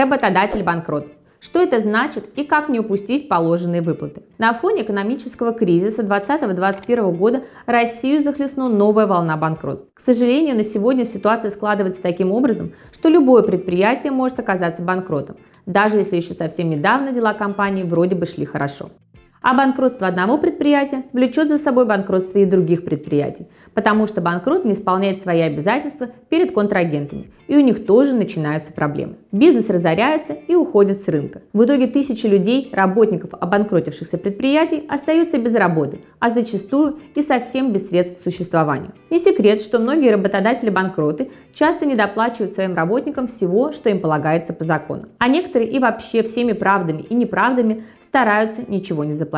Работодатель банкрот. Что это значит и как не упустить положенные выплаты? На фоне экономического кризиса 2020-2021 года Россию захлестнула новая волна банкротств. К сожалению, на сегодня ситуация складывается таким образом, что любое предприятие может оказаться банкротом, даже если еще совсем недавно дела компании вроде бы шли хорошо. А банкротство одного предприятия влечет за собой банкротство и других предприятий, потому что банкрот не исполняет свои обязательства перед контрагентами, и у них тоже начинаются проблемы. Бизнес разоряется и уходит с рынка. В итоге тысячи людей, работников обанкротившихся предприятий, остаются без работы, а зачастую и совсем без средств к существованию. Не секрет, что многие работодатели-банкроты часто недоплачивают своим работникам всего, что им полагается по закону. А некоторые и вообще всеми правдами и неправдами стараются ничего не заплатить.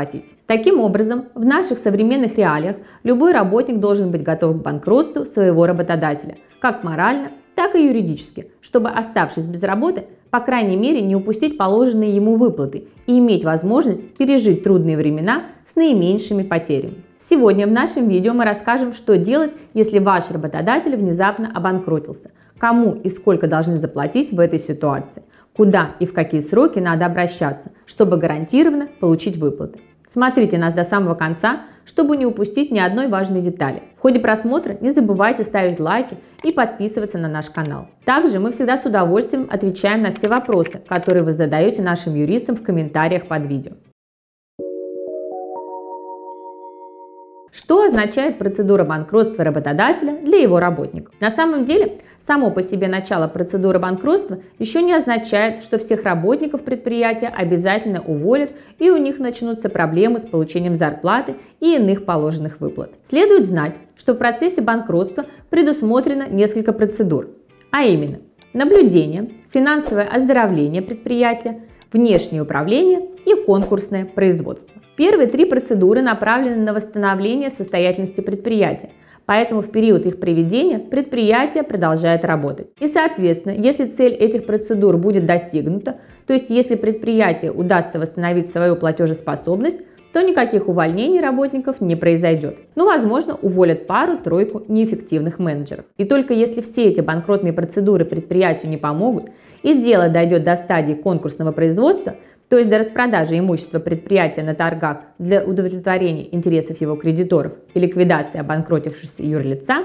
Таким образом, в наших современных реалиях любой работник должен быть готов к банкротству своего работодателя, как морально, так и юридически, чтобы, оставшись без работы, по крайней мере, не упустить положенные ему выплаты и иметь возможность пережить трудные времена с наименьшими потерями. Сегодня в нашем видео мы расскажем, что делать, если ваш работодатель внезапно обанкротился, кому и сколько должны заплатить в этой ситуации, куда и в какие сроки надо обращаться, чтобы гарантированно получить выплаты. Смотрите нас до самого конца, чтобы не упустить ни одной важной детали. В ходе просмотра не забывайте ставить лайки и подписываться на наш канал. Также мы всегда с удовольствием отвечаем на все вопросы, которые вы задаете нашим юристам в комментариях под видео. Что означает процедура банкротства работодателя для его работников? На самом деле, само по себе начало процедуры банкротства еще не означает, что всех работников предприятия обязательно уволят и у них начнутся проблемы с получением зарплаты и иных положенных выплат. Следует знать, что в процессе банкротства предусмотрено несколько процедур, а именно наблюдение, финансовое оздоровление предприятия, внешнее управление и конкурсное производство. Первые три процедуры направлены на восстановление состоятельности предприятия, поэтому в период их проведения предприятие продолжает работать. И соответственно, если цель этих процедур будет достигнута, то есть если предприятие удастся восстановить свою платежеспособность, то никаких увольнений работников не произойдет. Ну, возможно, уволят пару-тройку неэффективных менеджеров. И только если все эти банкротные процедуры предприятию не помогут, и дело дойдет до стадии конкурсного производства – то есть до распродажи имущества предприятия на торгах для удовлетворения интересов его кредиторов и ликвидации обанкротившегося юрлица,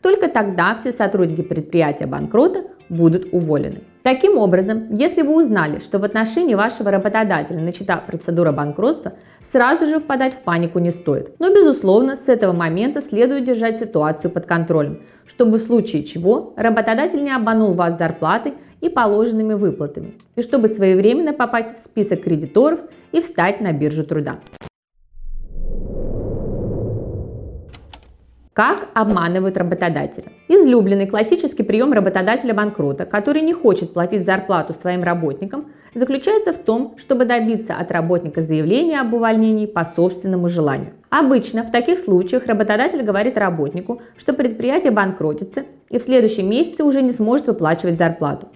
только тогда все сотрудники предприятия банкрота будут уволены. Таким образом, если вы узнали, что в отношении вашего работодателя начата процедура банкротства, сразу же впадать в панику не стоит. Но, безусловно, с этого момента следует держать ситуацию под контролем, чтобы в случае чего работодатель не обманул вас зарплатой и положенными выплатами, и чтобы своевременно попасть в список кредиторов и встать на биржу труда. Как обманывают работодателя? Излюбленный классический прием работодателя-банкрота, который не хочет платить зарплату своим работникам, заключается в том, чтобы добиться от работника заявления об увольнении по собственному желанию. Обычно в таких случаях работодатель говорит работнику, что предприятие банкротится и в следующем месяце уже не сможет выплачивать зарплату.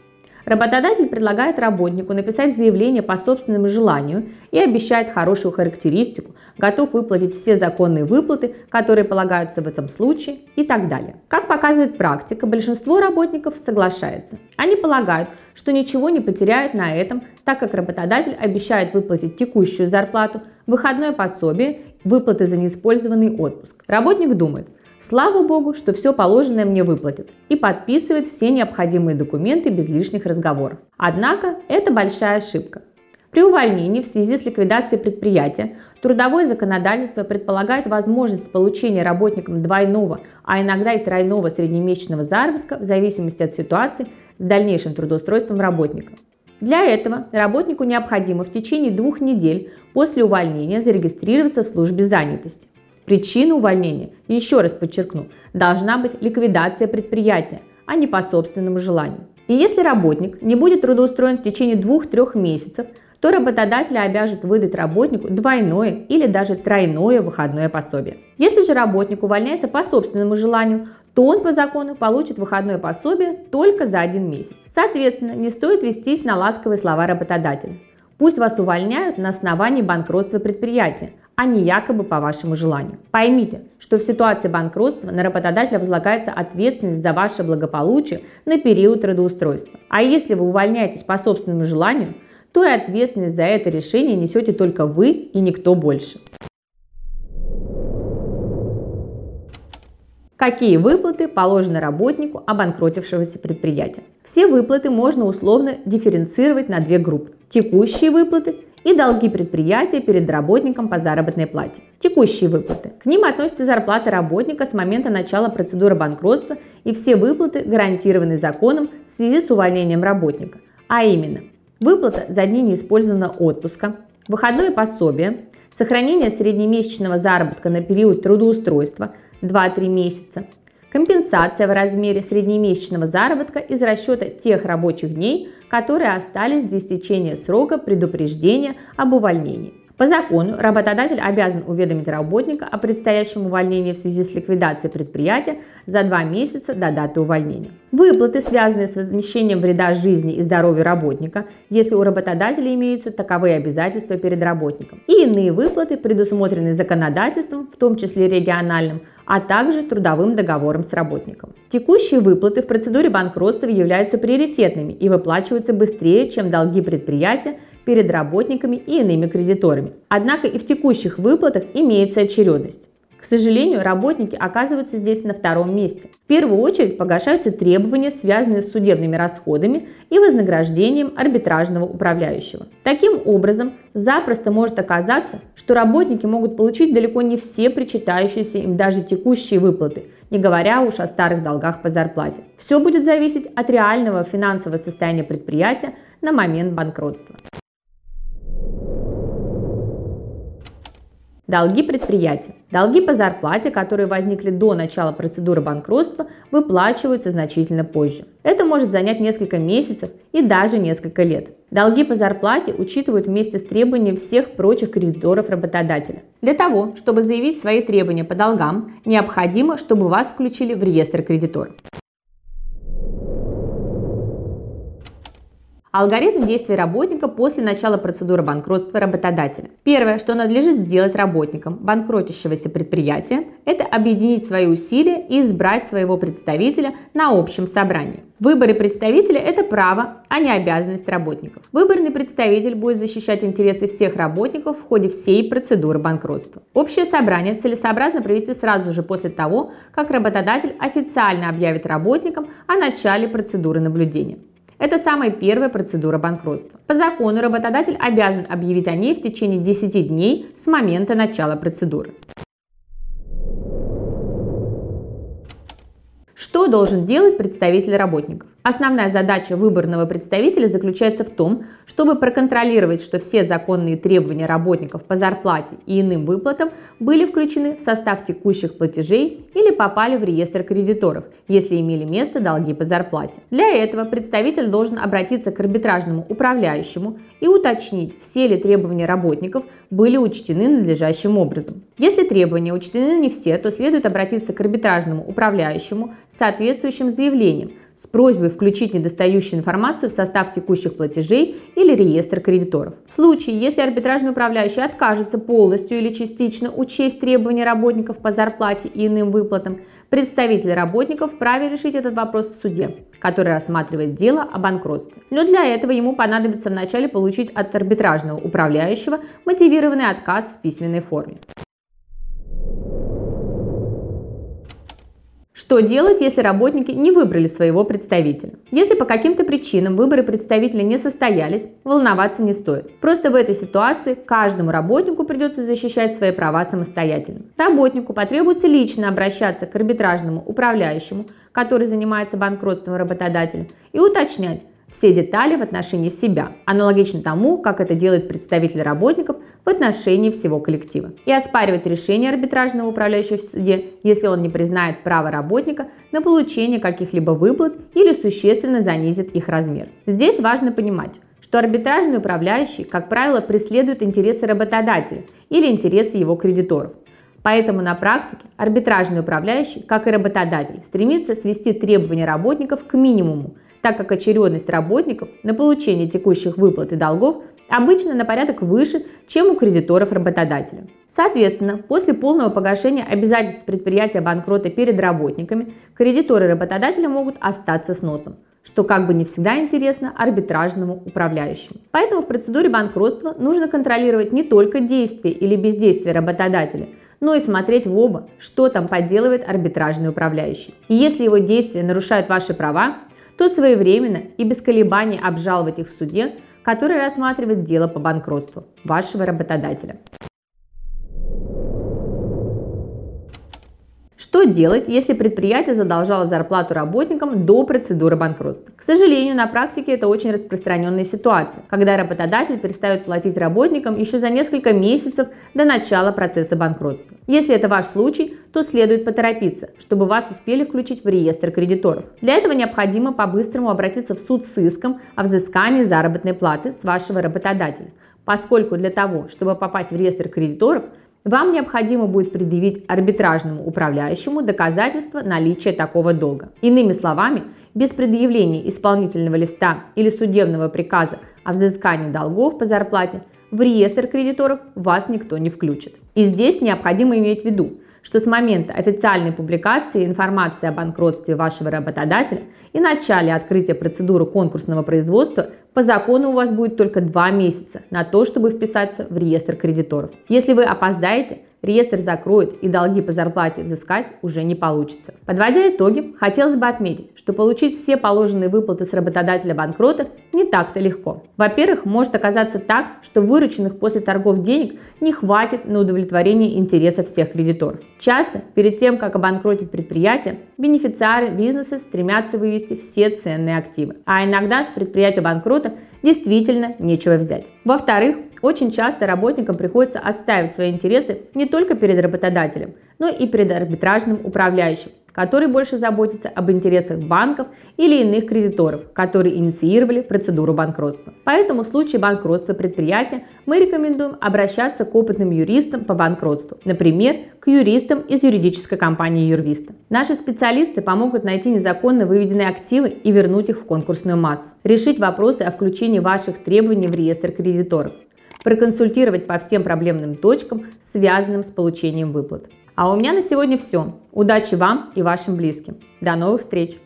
Работодатель предлагает работнику написать заявление по собственному желанию и обещает хорошую характеристику, готов выплатить все законные выплаты, которые полагаются в этом случае и так далее. Как показывает практика, большинство работников соглашается. Они полагают, что ничего не потеряют на этом, так как работодатель обещает выплатить текущую зарплату, выходное пособие, выплаты за неиспользованный отпуск. Работник думает, Слава богу, что все положенное мне выплатят и подписывает все необходимые документы без лишних разговоров. Однако это большая ошибка. При увольнении в связи с ликвидацией предприятия трудовое законодательство предполагает возможность получения работникам двойного, а иногда и тройного среднемесячного заработка в зависимости от ситуации с дальнейшим трудоустройством работника. Для этого работнику необходимо в течение двух недель после увольнения зарегистрироваться в службе занятости. Причина увольнения, еще раз подчеркну, должна быть ликвидация предприятия, а не по собственному желанию. И если работник не будет трудоустроен в течение двух-трех месяцев, то работодатель обяжет выдать работнику двойное или даже тройное выходное пособие. Если же работник увольняется по собственному желанию, то он по закону получит выходное пособие только за один месяц. Соответственно, не стоит вестись на ласковые слова работодателя. Пусть вас увольняют на основании банкротства предприятия, а не якобы по вашему желанию. Поймите, что в ситуации банкротства на работодателя возлагается ответственность за ваше благополучие на период трудоустройства. А если вы увольняетесь по собственному желанию, то и ответственность за это решение несете только вы и никто больше. Какие выплаты положены работнику обанкротившегося предприятия? Все выплаты можно условно дифференцировать на две группы. Текущие выплаты и долги предприятия перед работником по заработной плате. Текущие выплаты. К ним относятся зарплаты работника с момента начала процедуры банкротства и все выплаты, гарантированные законом в связи с увольнением работника. А именно, выплата за дни неиспользованного отпуска, выходное пособие, сохранение среднемесячного заработка на период трудоустройства – 2-3 месяца. Компенсация в размере среднемесячного заработка из расчета тех рабочих дней, которые остались до истечения срока предупреждения об увольнении. По закону работодатель обязан уведомить работника о предстоящем увольнении в связи с ликвидацией предприятия за два месяца до даты увольнения. Выплаты, связанные с возмещением вреда жизни и здоровью работника, если у работодателя имеются таковые обязательства перед работником. И иные выплаты, предусмотренные законодательством, в том числе региональным, а также трудовым договором с работником. Текущие выплаты в процедуре банкротства являются приоритетными и выплачиваются быстрее, чем долги предприятия перед работниками и иными кредиторами. Однако и в текущих выплатах имеется очередность. К сожалению, работники оказываются здесь на втором месте. В первую очередь погашаются требования, связанные с судебными расходами и вознаграждением арбитражного управляющего. Таким образом, запросто может оказаться, что работники могут получить далеко не все причитающиеся им даже текущие выплаты, не говоря уж о старых долгах по зарплате. Все будет зависеть от реального финансового состояния предприятия на момент банкротства. Долги предприятия. Долги по зарплате, которые возникли до начала процедуры банкротства, выплачиваются значительно позже. Это может занять несколько месяцев и даже несколько лет. Долги по зарплате учитывают вместе с требованием всех прочих кредиторов работодателя. Для того, чтобы заявить свои требования по долгам, необходимо, чтобы вас включили в реестр кредиторов. Алгоритм действий работника после начала процедуры банкротства работодателя. Первое, что надлежит сделать работникам банкротящегося предприятия, это объединить свои усилия и избрать своего представителя на общем собрании. Выборы представителя – это право, а не обязанность работников. Выборный представитель будет защищать интересы всех работников в ходе всей процедуры банкротства. Общее собрание целесообразно провести сразу же после того, как работодатель официально объявит работникам о начале процедуры наблюдения. Это самая первая процедура банкротства. По закону работодатель обязан объявить о ней в течение 10 дней с момента начала процедуры. Что должен делать представитель работников? Основная задача выборного представителя заключается в том, чтобы проконтролировать, что все законные требования работников по зарплате и иным выплатам были включены в состав текущих платежей или попали в реестр кредиторов, если имели место долги по зарплате. Для этого представитель должен обратиться к арбитражному управляющему и уточнить, все ли требования работников были учтены надлежащим образом. Если требования учтены не все, то следует обратиться к арбитражному управляющему с соответствующим заявлением – с просьбой включить недостающую информацию в состав текущих платежей или реестр кредиторов. В случае, если арбитражный управляющий откажется полностью или частично учесть требования работников по зарплате и иным выплатам, представитель работников вправе решить этот вопрос в суде, который рассматривает дело о банкротстве. Но для этого ему понадобится вначале получить от арбитражного управляющего мотивированный отказ в письменной форме. Что делать, если работники не выбрали своего представителя? Если по каким-то причинам выборы представителя не состоялись, волноваться не стоит. Просто в этой ситуации каждому работнику придется защищать свои права самостоятельно. Работнику потребуется лично обращаться к арбитражному управляющему, который занимается банкротством работодателя, и уточнять, все детали в отношении себя, аналогично тому, как это делает представитель работников в отношении всего коллектива. И оспаривать решение арбитражного управляющего в суде, если он не признает право работника на получение каких-либо выплат или существенно занизит их размер. Здесь важно понимать, что арбитражный управляющий, как правило, преследует интересы работодателя или интересы его кредиторов. Поэтому на практике арбитражный управляющий, как и работодатель, стремится свести требования работников к минимуму – так как очередность работников на получение текущих выплат и долгов обычно на порядок выше, чем у кредиторов работодателя. Соответственно, после полного погашения обязательств предприятия банкрота перед работниками, кредиторы работодателя могут остаться с носом что как бы не всегда интересно арбитражному управляющему. Поэтому в процедуре банкротства нужно контролировать не только действия или бездействие работодателя, но и смотреть в оба, что там подделывает арбитражный управляющий. И если его действия нарушают ваши права, то своевременно и без колебаний обжаловать их в суде, который рассматривает дело по банкротству вашего работодателя. Что делать, если предприятие задолжало зарплату работникам до процедуры банкротства? К сожалению, на практике это очень распространенная ситуация, когда работодатель перестает платить работникам еще за несколько месяцев до начала процесса банкротства. Если это ваш случай, то следует поторопиться, чтобы вас успели включить в реестр кредиторов. Для этого необходимо по-быстрому обратиться в суд с иском о взыскании заработной платы с вашего работодателя, поскольку для того, чтобы попасть в реестр кредиторов, вам необходимо будет предъявить арбитражному управляющему доказательство наличия такого долга. Иными словами, без предъявления исполнительного листа или судебного приказа о взыскании долгов по зарплате в реестр кредиторов вас никто не включит. И здесь необходимо иметь в виду, что с момента официальной публикации информации о банкротстве вашего работодателя и начале открытия процедуры конкурсного производства по закону у вас будет только два месяца на то, чтобы вписаться в реестр кредиторов. Если вы опоздаете, реестр закроют и долги по зарплате взыскать уже не получится. Подводя итоги, хотелось бы отметить, что получить все положенные выплаты с работодателя банкрота не так-то легко. Во-первых, может оказаться так, что вырученных после торгов денег не хватит на удовлетворение интересов всех кредиторов. Часто, перед тем, как обанкротить предприятие, бенефициары бизнеса стремятся вывести все ценные активы, а иногда с предприятия банкрота действительно нечего взять. Во-вторых, очень часто работникам приходится отстаивать свои интересы не только перед работодателем, но и перед арбитражным управляющим, который больше заботится об интересах банков или иных кредиторов, которые инициировали процедуру банкротства. Поэтому в случае банкротства предприятия мы рекомендуем обращаться к опытным юристам по банкротству, например, к юристам из юридической компании Юрвиста. Наши специалисты помогут найти незаконно выведенные активы и вернуть их в конкурсную массу, решить вопросы о включении ваших требований в реестр кредиторов, проконсультировать по всем проблемным точкам, связанным с получением выплат. А у меня на сегодня все. Удачи вам и вашим близким. До новых встреч!